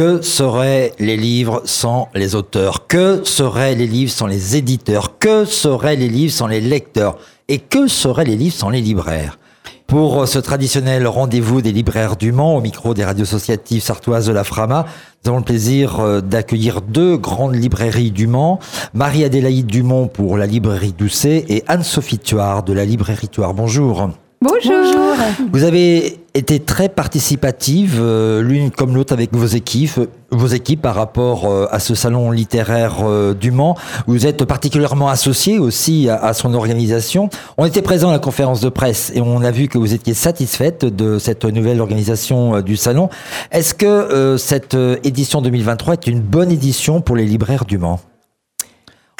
Que seraient les livres sans les auteurs? Que seraient les livres sans les éditeurs? Que seraient les livres sans les lecteurs? Et que seraient les livres sans les libraires? Pour ce traditionnel rendez-vous des libraires du Mans au micro des radios associatives sartoises de la Frama, nous avons le plaisir euh, d'accueillir deux grandes librairies du Mans, Marie-Adélaïde Dumont pour la librairie Doucet et Anne-Sophie Tuard de la librairie Tuard. Bonjour. Bonjour. Vous avez été très participative, euh, l'une comme l'autre avec vos équipes, vos équipes par rapport euh, à ce salon littéraire euh, du Mans. Vous êtes particulièrement associé aussi à, son organisation. On était présent à la conférence de presse et on a vu que vous étiez satisfaite de cette nouvelle organisation du salon. Est-ce que cette édition 2023 est une bonne édition pour les libraires du Mans?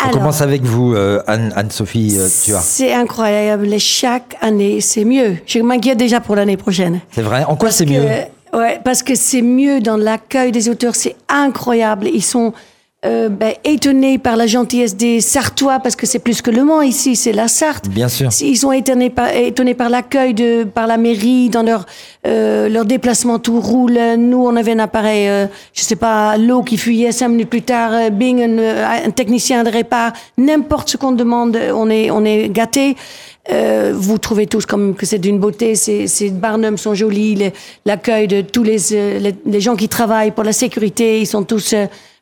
On commence avec vous, euh, Anne-Sophie euh, C'est incroyable. Chaque année, c'est mieux. Je m'inquiète déjà pour l'année prochaine. C'est vrai? En quoi c'est mieux? Ouais, parce que c'est mieux dans l'accueil des auteurs. C'est incroyable. Ils sont euh, ben, étonnés par la gentillesse des Sartois, parce que c'est plus que Le Mans ici, c'est la Sarthe. Bien sûr. Ils sont étonnés par, étonnés par l'accueil de par la mairie dans leur euh, leur déplacement tout roule. Nous, on avait un appareil, euh, je sais pas, l'eau qui fuyait cinq minutes plus tard. Euh, bing, un, euh, un, technicien de répart. N'importe ce qu'on demande, on est on est gâté. Euh, vous trouvez tous comme que c'est d'une beauté. Ces, ces barnums sont jolis. L'accueil de tous les, les, les gens qui travaillent pour la sécurité, ils sont tous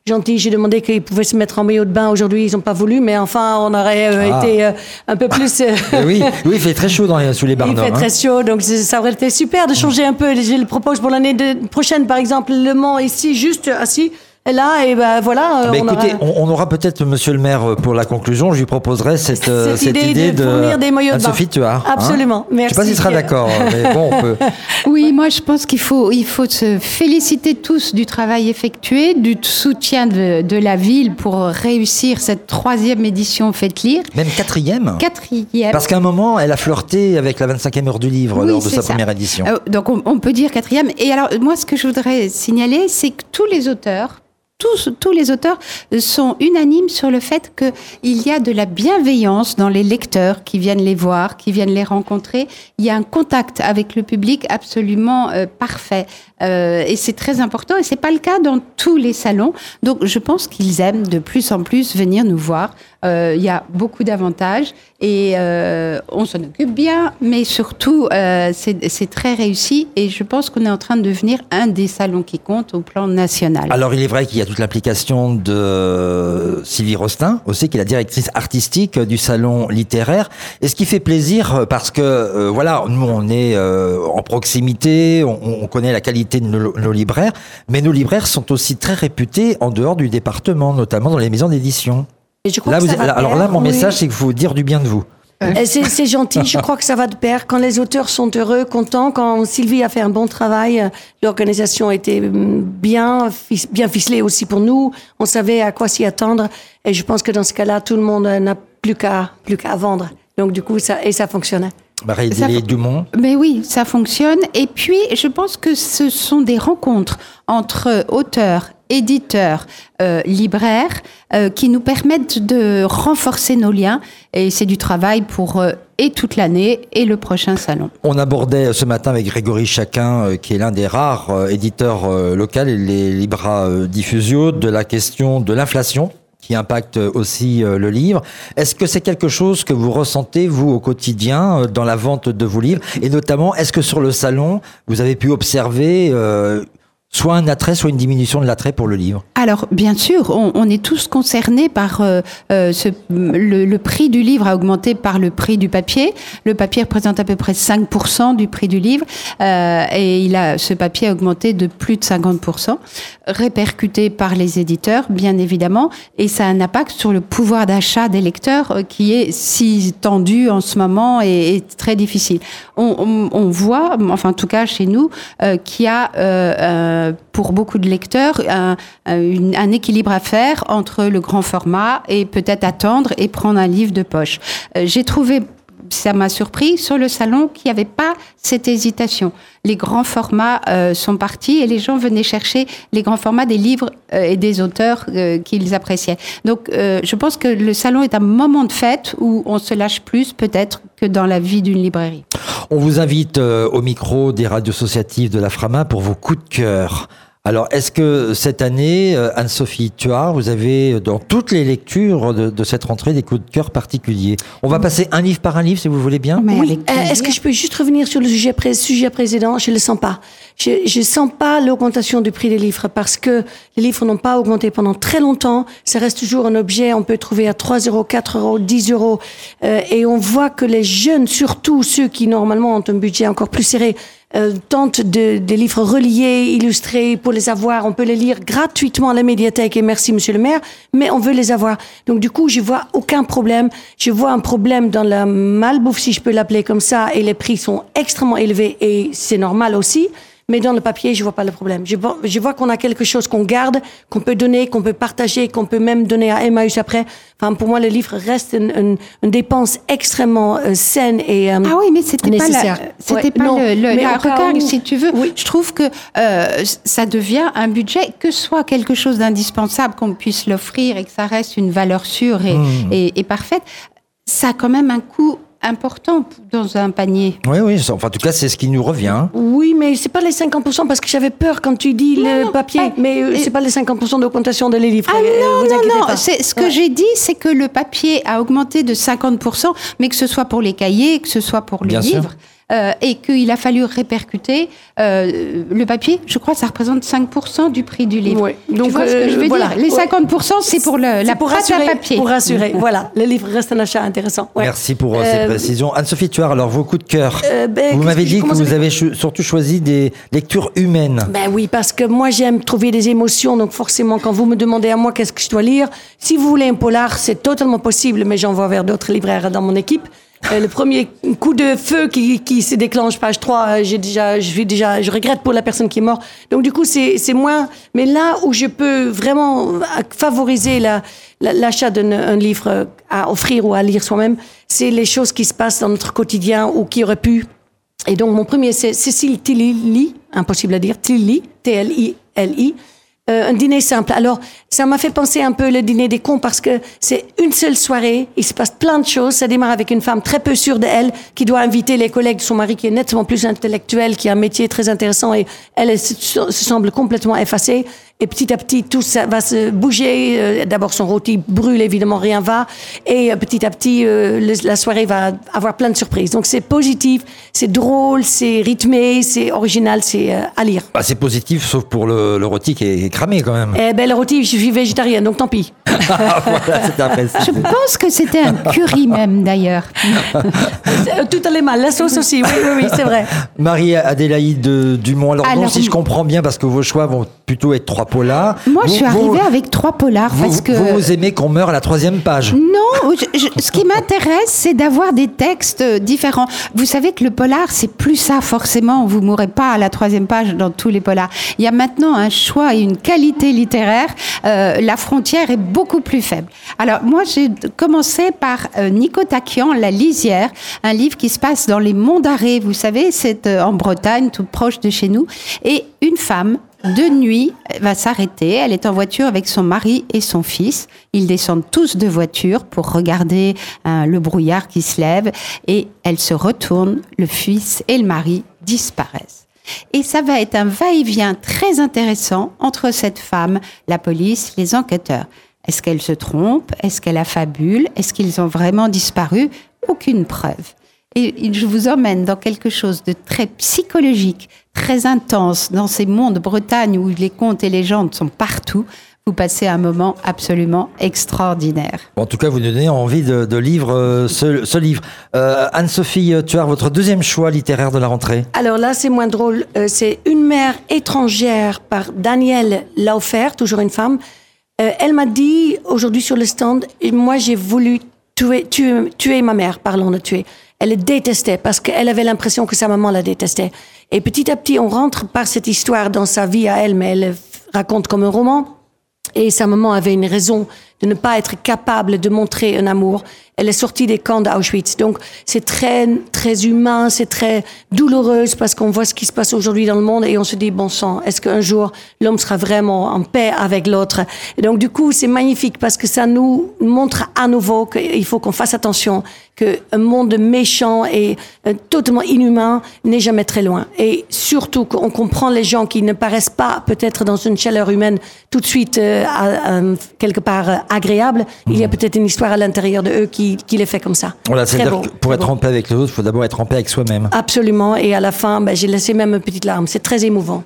gentil. J'ai demandé qu'ils pouvaient se mettre en maillot de bain aujourd'hui. Ils n'ont pas voulu, mais enfin, on aurait euh, ah. été euh, un peu plus. Euh, oui, oui, il fait très chaud dans sous les barres. Il fait très hein. chaud, donc ça aurait été super de changer un peu. Je le propose pour l'année prochaine, par exemple, Le Mans ici, juste assis là, et ben voilà. Bah, on écoutez, aura... on, aura peut-être Monsieur le Maire pour la conclusion. Je lui proposerai cette, cette, cette idée, de, fournir des maillots de Sophie, tu as. Absolument. Hein Merci. Je sais pas s'il sera d'accord, mais bon, on peut. Oui, moi je pense qu'il faut, il faut se féliciter tous du travail effectué, du soutien de, de la ville pour réussir cette troisième édition Faites lire. Même quatrième. Quatrième. Parce qu'à un moment, elle a flirté avec la 25e heure du livre lors de sa ça. première édition. Euh, donc on, on peut dire quatrième. Et alors moi, ce que je voudrais signaler, c'est que tous les auteurs tous, tous les auteurs sont unanimes sur le fait qu'il y a de la bienveillance dans les lecteurs qui viennent les voir, qui viennent les rencontrer. Il y a un contact avec le public absolument euh, parfait. Euh, et c'est très important. Et c'est pas le cas dans tous les salons. Donc, je pense qu'ils aiment de plus en plus venir nous voir. Euh, il y a beaucoup d'avantages et euh, on s'en occupe bien, mais surtout, c'est très réussi. Et je pense qu'on est en train de devenir un des salons qui compte au plan national. Alors, il est vrai qu'il y a toute l'application de Sylvie Rostin, aussi, qui est la directrice artistique du salon littéraire. Et ce qui fait plaisir, parce que, voilà, nous, on est en proximité, on connaît la qualité de nos, nos, libraires, mais nos libraires sont aussi très réputés en dehors du département, notamment dans les maisons d'édition. Là, vous, alors là, mon oui. message, c'est qu'il faut dire du bien de vous. C'est gentil, je crois que ça va de pair. Quand les auteurs sont heureux, contents, quand Sylvie a fait un bon travail, l'organisation a été bien, bien ficelée aussi pour nous. On savait à quoi s'y attendre. Et je pense que dans ce cas-là, tout le monde n'a plus qu'à plus qu'à vendre. Donc du coup, ça, et ça fonctionnait. Marie Dumont. Mais oui, ça fonctionne. Et puis, je pense que ce sont des rencontres entre auteurs, éditeurs, euh, libraires, euh, qui nous permettent de renforcer nos liens. Et c'est du travail pour euh, et toute l'année et le prochain salon. On abordait ce matin avec Grégory Chacun, euh, qui est l'un des rares euh, éditeurs euh, locaux, les Libra Diffusio, de la question de l'inflation qui impacte aussi le livre. Est-ce que c'est quelque chose que vous ressentez, vous, au quotidien, dans la vente de vos livres? Et notamment, est-ce que sur le salon, vous avez pu observer euh, soit un attrait, soit une diminution de l'attrait pour le livre Alors, bien sûr, on, on est tous concernés par euh, ce, le, le, prix du livre a augmenté par le prix du papier. Le papier représente à peu près 5% du prix du livre euh, et il a, ce papier a augmenté de plus de 50%, répercuté par les éditeurs, bien évidemment, et ça a un impact sur le pouvoir d'achat des lecteurs euh, qui est si tendu en ce moment et, très difficile. On, on, on, voit, enfin en tout cas chez nous, euh, qu'il y a pour beaucoup de lecteurs un, un, un, équilibre à faire entre le grand format et peut-être attendre et prendre un livre de poche. Euh, J'ai trouvé ça m'a surpris sur le salon qu'il n'y avait pas cette hésitation. Les grands formats euh, sont partis et les gens venaient chercher les grands formats des livres euh, et des auteurs euh, qu'ils appréciaient. Donc, je pense que le salon est un moment de fête où on se lâche plus peut-être que dans la vie d'une librairie. On vous invite au micro des radios associatives de la Frama pour vos coups de cœur. Alors, est-ce que cette année, euh, Anne-Sophie Tuard, vous avez euh, dans toutes les lectures de, de, cette rentrée des coups de cœur particuliers? On va passer un livre par un livre, si vous voulez bien. Mais oui. Euh, est-ce que je peux juste revenir sur le sujet, pré sujet précédent? Je ne le sens pas. Je ne sens pas l'augmentation du prix des livres parce que les livres n'ont pas augmenté pendant très longtemps. Ça reste toujours un objet, on peut trouver à 3 euros, 4 euros, 10 euros. Euh, et on voit que les jeunes, surtout ceux qui normalement ont un budget encore plus serré, euh, tente de, des livres reliés, illustrés, pour les avoir. On peut les lire gratuitement à la médiathèque, et merci monsieur le maire, mais on veut les avoir. Donc du coup, je vois aucun problème. Je vois un problème dans la malbouffe, si je peux l'appeler comme ça, et les prix sont extrêmement élevés, et c'est normal aussi. Mais dans le papier, je vois pas le problème. Je vois, je vois qu'on a quelque chose qu'on garde, qu'on peut donner, qu'on peut partager, qu'on peut même donner à Emmaüs après. Enfin, pour moi, le livre reste une, une, une dépense extrêmement euh, saine et euh, Ah oui, mais c'était pas la, c'était ouais, pas non, le, le la regarde, si tu veux. Oui. Je trouve que euh, ça devient un budget que soit quelque chose d'indispensable qu'on puisse l'offrir et que ça reste une valeur sûre et, mmh. et, et parfaite. Ça a quand même un coût important dans un panier. Oui, oui, enfin, en tout cas, c'est ce qui nous revient. Oui, mais c'est pas les 50%, parce que j'avais peur quand tu dis non, le non, papier, pas, mais euh, c'est pas les 50% d'augmentation de les livres. Ah non, non, non, ce que ouais. j'ai dit, c'est que le papier a augmenté de 50%, mais que ce soit pour les cahiers, que ce soit pour le Bien livre. Sûr. Euh, et qu'il a fallu répercuter euh, le papier. Je crois que ça représente 5% du prix du livre. Oui. Donc, tu vois ce que je veux voilà. dire? Les 50%, c'est pour le, la pour rassurer, à papier. Pour rassurer, voilà. Le livre reste un achat intéressant. Ouais. Merci pour euh, ces précisions. Anne-Sophie Tuard, alors vos coups de cœur. Ben, vous m'avez dit que vous avez surtout choisi des lectures humaines. Ben oui, parce que moi j'aime trouver des émotions, donc forcément quand vous me demandez à moi qu'est-ce que je dois lire, si vous voulez un polar, c'est totalement possible, mais j'envoie vers d'autres libraires dans mon équipe. Euh, le premier coup de feu qui, qui se déclenche, page 3, euh, j'ai déjà, je, déjà, je regrette pour la personne qui est morte. Donc du coup, c'est moins... Mais là où je peux vraiment favoriser l'achat la, la, d'un livre à offrir ou à lire soi-même, c'est les choses qui se passent dans notre quotidien ou qui auraient pu... Et donc mon premier, c'est Cécile Tilly, impossible à dire, Tilly, T-L-I-L-I, euh, un dîner simple. Alors, ça m'a fait penser un peu le dîner des cons parce que c'est une seule soirée, il se passe plein de choses. Ça démarre avec une femme très peu sûre d'elle qui doit inviter les collègues de son mari qui est nettement plus intellectuel, qui a un métier très intéressant et elle, elle se, se semble complètement effacée. Et petit à petit, tout ça va se bouger. Euh, D'abord, son rôti brûle, évidemment, rien va. Et euh, petit à petit, euh, la soirée va avoir plein de surprises. Donc, c'est positif, c'est drôle, c'est rythmé, c'est original, c'est à lire. Bah, c'est positif, sauf pour le, le rôti qui est cramé, quand même. Eh ben, le rôti, je suis végétarienne, donc tant pis. voilà, je pense que c'était un curry même, d'ailleurs. Tout allait mal. La sauce aussi, oui, oui, oui c'est vrai. Marie-Adélaïde Dumont. Alors, Alors si je comprends bien, parce que vos choix vont plutôt être trois polars. Moi, vous, je suis arrivée avec trois polars vous, parce que. Vous aimez qu'on meure à la troisième page Non, je, je, ce qui m'intéresse, c'est d'avoir des textes différents. Vous savez que le polar, c'est plus ça, forcément. Vous mourrez pas à la troisième page dans tous les polars. Il y a maintenant un choix et une qualité littéraire. Euh, la frontière est beaucoup plus faible. Alors, moi, j'ai commencé par euh, Nico Takian, La Lisière, un livre qui se passe dans les monts d'Arrée. Vous savez, c'est euh, en Bretagne, tout proche de chez nous. Et une femme de nuit, va s'arrêter. Elle est en voiture avec son mari et son fils. Ils descendent tous de voiture pour regarder euh, le brouillard qui se lève et elle se retourne. Le fils et le mari disparaissent. Et ça va être un va-et-vient très intéressant entre cette femme, la police, les enquêteurs. Est-ce qu'elle se trompe? Est-ce qu'elle affabule Est-ce qu'ils ont vraiment disparu? Aucune preuve. Et je vous emmène dans quelque chose de très psychologique, très intense, dans ces mondes Bretagne où les contes et légendes sont partout. Vous passez un moment absolument extraordinaire. En tout cas, vous donnez envie de, de lire euh, ce, ce, livre. Euh, Anne-Sophie Tuard, votre deuxième choix littéraire de la rentrée Alors là, c'est moins drôle. Euh, c'est Une mère étrangère par Danielle Laufer, toujours une femme. Euh, elle m'a dit aujourd'hui sur le stand, moi j'ai voulu tuer, tuer, tuer ma mère, parlons de tuer. Elle le détestait parce qu'elle avait l'impression que sa maman la détestait. Et petit à petit, on rentre par cette histoire dans sa vie à elle, mais elle raconte comme un roman. Et sa maman avait une raison de ne pas être capable de montrer un amour. Elle est sortie des camps d'Auschwitz. Donc, c'est très, très humain, c'est très douloureux parce qu'on voit ce qui se passe aujourd'hui dans le monde et on se dit, bon sang, est-ce qu'un jour l'homme sera vraiment en paix avec l'autre? Et donc, du coup, c'est magnifique parce que ça nous montre à nouveau qu'il faut qu'on fasse attention qu'un monde méchant et euh, totalement inhumain n'est jamais très loin. Et surtout qu'on comprend les gens qui ne paraissent pas peut-être dans une chaleur humaine tout de suite euh, euh, quelque part agréable. Il y a mhm. peut-être une histoire à l'intérieur de eux qui, qui les fait comme ça. Voilà, c'est-à-dire que pour être en paix avec les autres, il faut d'abord être en paix avec soi-même. Absolument. Et à la fin, ben, j'ai laissé même une petite larme. C'est très émouvant.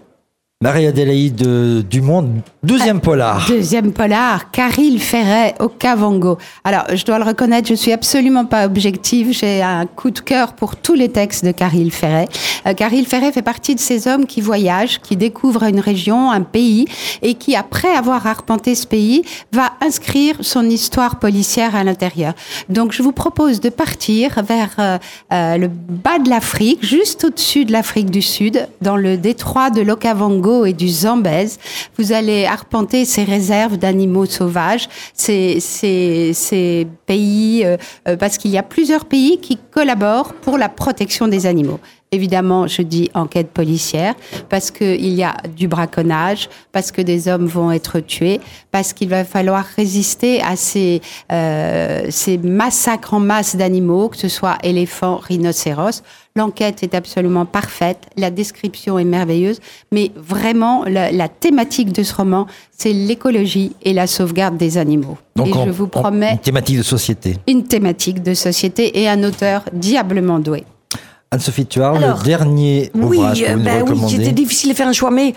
Marie-Adélaïde Dumont, deuxième polar. Deuxième polar, Caril Ferret au Cavango. Alors, je dois le reconnaître, je suis absolument pas objective. J'ai un coup de cœur pour tous les textes de Caril Ferret. Euh, Caril Ferret fait partie de ces hommes qui voyagent, qui découvrent une région, un pays, et qui, après avoir arpenté ce pays, va inscrire son histoire policière à l'intérieur. Donc, je vous propose de partir vers euh, euh, le bas de l'Afrique, juste au-dessus de l'Afrique du Sud, dans le détroit de l'Okavango et du Zambèze. Vous allez arpenter ces réserves d'animaux sauvages, ces, ces, pays, euh, euh, parce qu'il y a plusieurs pays qui collaborent pour la protection des animaux. Évidemment, je dis enquête policière parce qu'il y a du braconnage, parce que des hommes vont être tués, parce qu'il va falloir résister à ces, euh, ces massacres en masse d'animaux, que ce soit éléphants, rhinocéros. L'enquête est absolument parfaite, la description est merveilleuse, mais vraiment la, thématique de ce roman, c'est l'écologie et la sauvegarde des animaux. Donc et je vous promets une thématique de société. Une thématique de société et un auteur diablement doué. Anne-Sophie Tuard, le dernier oui, ouvrage que vous ben oui, c'était difficile de faire un choix, mais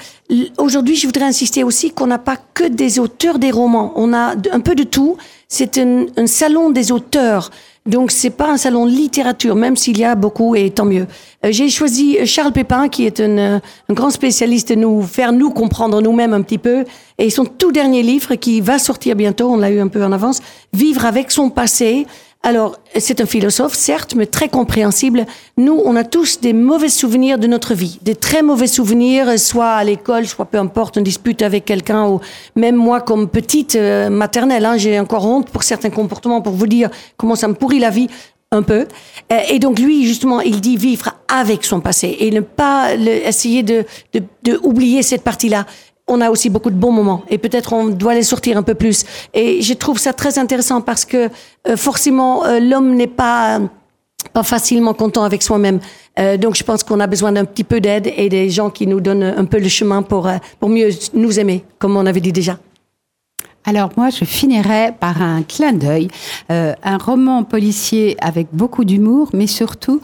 aujourd'hui, je voudrais insister aussi qu'on n'a pas que des auteurs des romans. On a un peu de tout. C'est un, un, salon des auteurs. Donc, c'est pas un salon de littérature, même s'il y a beaucoup, et tant mieux. Euh, j'ai choisi Charles Pépin, qui est un, un, grand spécialiste de nous faire nous comprendre nous-mêmes un petit peu. Et son tout dernier livre, qui va sortir bientôt, on l'a eu un peu en avance, Vivre avec son passé, alors, c'est un philosophe, certes, mais très compréhensible. Nous, on a tous des mauvais souvenirs de notre vie, des très mauvais souvenirs, soit à l'école, soit peu importe, on dispute avec quelqu'un, ou même moi, comme petite euh, maternelle, hein, j'ai encore honte pour certains comportements, pour vous dire comment ça me pourrit la vie un peu. Euh, et donc lui, justement, il dit vivre avec son passé et ne pas essayer de, de, de oublier cette partie-là on a aussi beaucoup de bons moments et peut-être on doit les sortir un peu plus. Et je trouve ça très intéressant parce que euh, forcément euh, l'homme n'est pas pas facilement content avec soi-même. Euh, donc je pense qu'on a besoin d'un petit peu d'aide et des gens qui nous donnent un peu le chemin pour pour mieux nous aimer, comme on avait dit déjà. Alors moi, je finirai par un clin d'œil, un roman policier avec beaucoup d'humour, mais surtout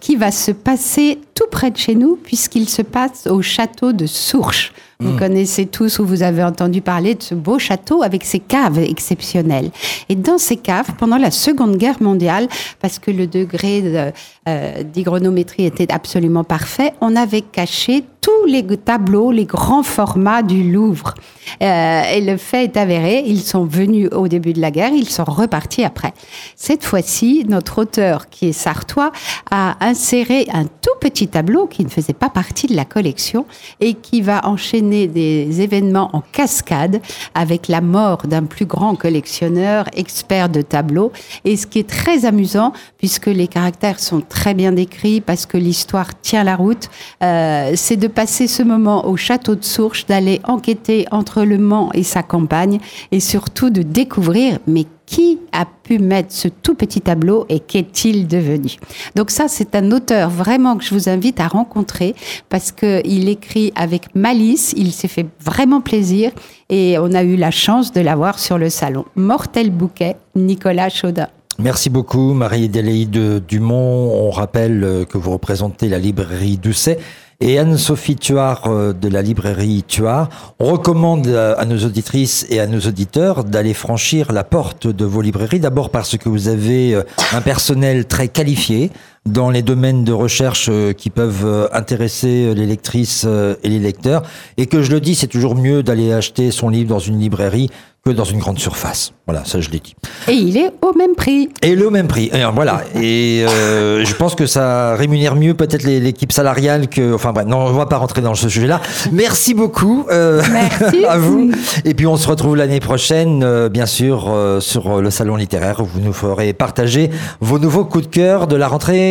qui va se passer tout près de chez nous, puisqu'il se passe au château de Sourches. Vous mm. connaissez tous ou vous avez entendu parler de ce beau château avec ses caves exceptionnelles. Et dans ces caves, pendant la Seconde Guerre mondiale, parce que le degré euh, d'hygronométrie était absolument parfait, on avait caché tous les tableaux, les grands formats du Louvre. Euh, et le fait est avéré, ils sont venus au début de la guerre, ils sont repartis après. Cette fois-ci, notre auteur, qui est sartois, a inséré un tout petit tableau qui ne faisait pas partie de la collection et qui va enchaîner des événements en cascade avec la mort d'un plus grand collectionneur, expert de tableaux. Et ce qui est très amusant, puisque les caractères sont très bien décrits, parce que l'histoire tient la route, euh, c'est de passer ce moment au château de Sourches, d'aller enquêter entre Le Mans et sa campagne, et surtout de découvrir, mais qui a pu mettre ce tout petit tableau et qu'est-il devenu? Donc ça, c'est un auteur vraiment que je vous invite à rencontrer parce qu'il écrit avec malice, il s'est fait vraiment plaisir et on a eu la chance de l'avoir sur le salon. Mortel bouquet, Nicolas Chaudin. Merci beaucoup Marie-Adélaïde Dumont. On rappelle que vous représentez la librairie Doucet et Anne-Sophie Tuard euh, de la librairie Tuard. On recommande à nos auditrices et à nos auditeurs d'aller franchir la porte de vos librairies, d'abord parce que vous avez euh, un personnel très qualifié, dans les domaines de recherche euh, qui peuvent euh, intéresser les lectrices euh, et les lecteurs. Et que je le dis, c'est toujours mieux d'aller acheter son livre dans une librairie que dans une grande surface. Voilà, ça je l'ai dit. Et il est au même prix. Et le même prix. Et, voilà. Et euh, je pense que ça rémunère mieux peut-être l'équipe salariale que. Enfin bref, non, on va pas rentrer dans ce sujet-là. Merci beaucoup euh, Merci. à vous. Et puis on se retrouve l'année prochaine, euh, bien sûr, euh, sur le salon littéraire où vous nous ferez partager vos nouveaux coups de cœur de la rentrée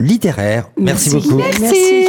littéraire. Merci, beaucoup. Merci.